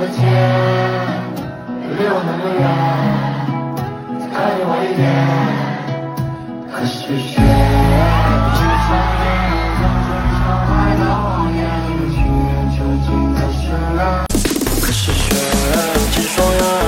的天离我那么远再靠近我一点可是雪。飘进双眼看窗外的谎言情愿在可是雪只进双眼